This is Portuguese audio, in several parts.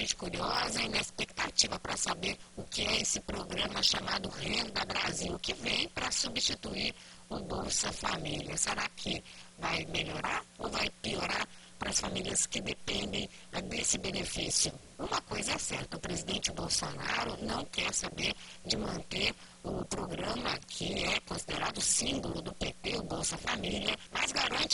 gente curiosa e na expectativa para saber o que é esse programa chamado Renda Brasil, que vem para substituir o Bolsa Família. Será que vai melhorar ou vai piorar para as famílias que dependem eh, desse benefício? Uma coisa é certa, o presidente Bolsonaro não quer saber de manter o programa que é considerado símbolo do PT, o Bolsa Família, mas garante.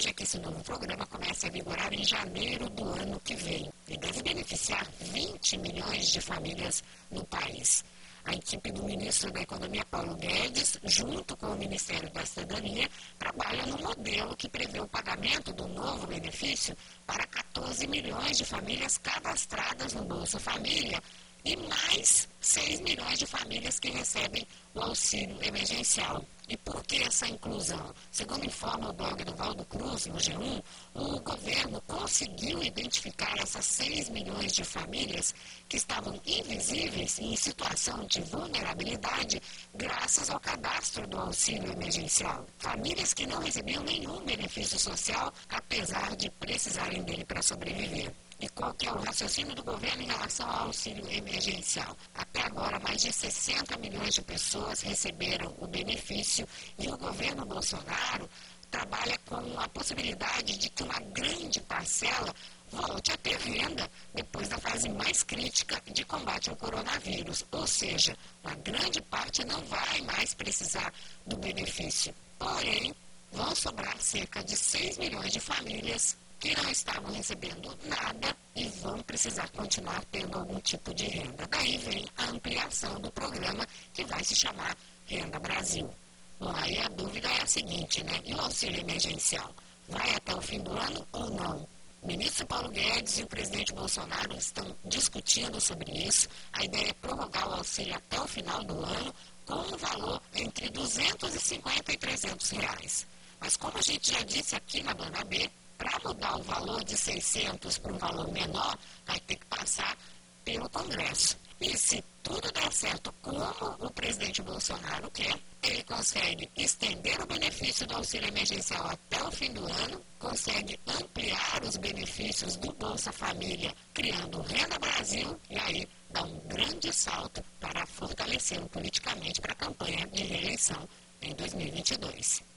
Desejo é que esse novo programa comece a vigorar em janeiro do ano que vem e deve beneficiar 20 milhões de famílias no país. A equipe do ministro da Economia, Paulo Guedes, junto com o Ministério da Cidadania, trabalha no modelo que prevê o pagamento do novo benefício para 14 milhões de famílias cadastradas no Bolsa Família e mais 6 milhões de famílias que recebem o auxílio emergencial. E por que essa inclusão? Segundo informa o blog do Valdo Cruz, no G1, o governo conseguiu identificar essas 6 milhões de famílias que estavam invisíveis e em situação de vulnerabilidade graças ao cadastro do auxílio emergencial. Famílias que não recebiam nenhum benefício social, apesar de precisarem dele para sobreviver. E qual que é o raciocínio do governo em relação ao auxílio emergencial? Até agora, mais de 60 milhões de pessoas receberam o benefício e o governo Bolsonaro trabalha com a possibilidade de que uma grande parcela volte a ter renda depois da fase mais crítica de combate ao coronavírus. Ou seja, uma grande parte não vai mais precisar do benefício. Porém, vão sobrar cerca de 6 milhões de famílias que não estavam recebendo nada precisar continuar tendo algum tipo de renda. Daí vem a ampliação do programa que vai se chamar Renda Brasil. Bom, aí a dúvida é a seguinte, né? E o auxílio emergencial? Vai até o fim do ano ou não? O ministro Paulo Guedes e o presidente Bolsonaro estão discutindo sobre isso. A ideia é prorrogar o auxílio até o final do ano com um valor entre 250 e 300 reais. Mas como a gente já disse aqui na banda B, para mudar o valor de 600 para um valor menor, vai ter que passar pelo Congresso. E se tudo der certo como o presidente Bolsonaro quer, ele consegue estender o benefício do auxílio emergencial até o fim do ano, consegue ampliar os benefícios do Bolsa Família, criando Renda Brasil, e aí dá um grande salto para fortalecê-lo politicamente para a campanha de reeleição em 2022.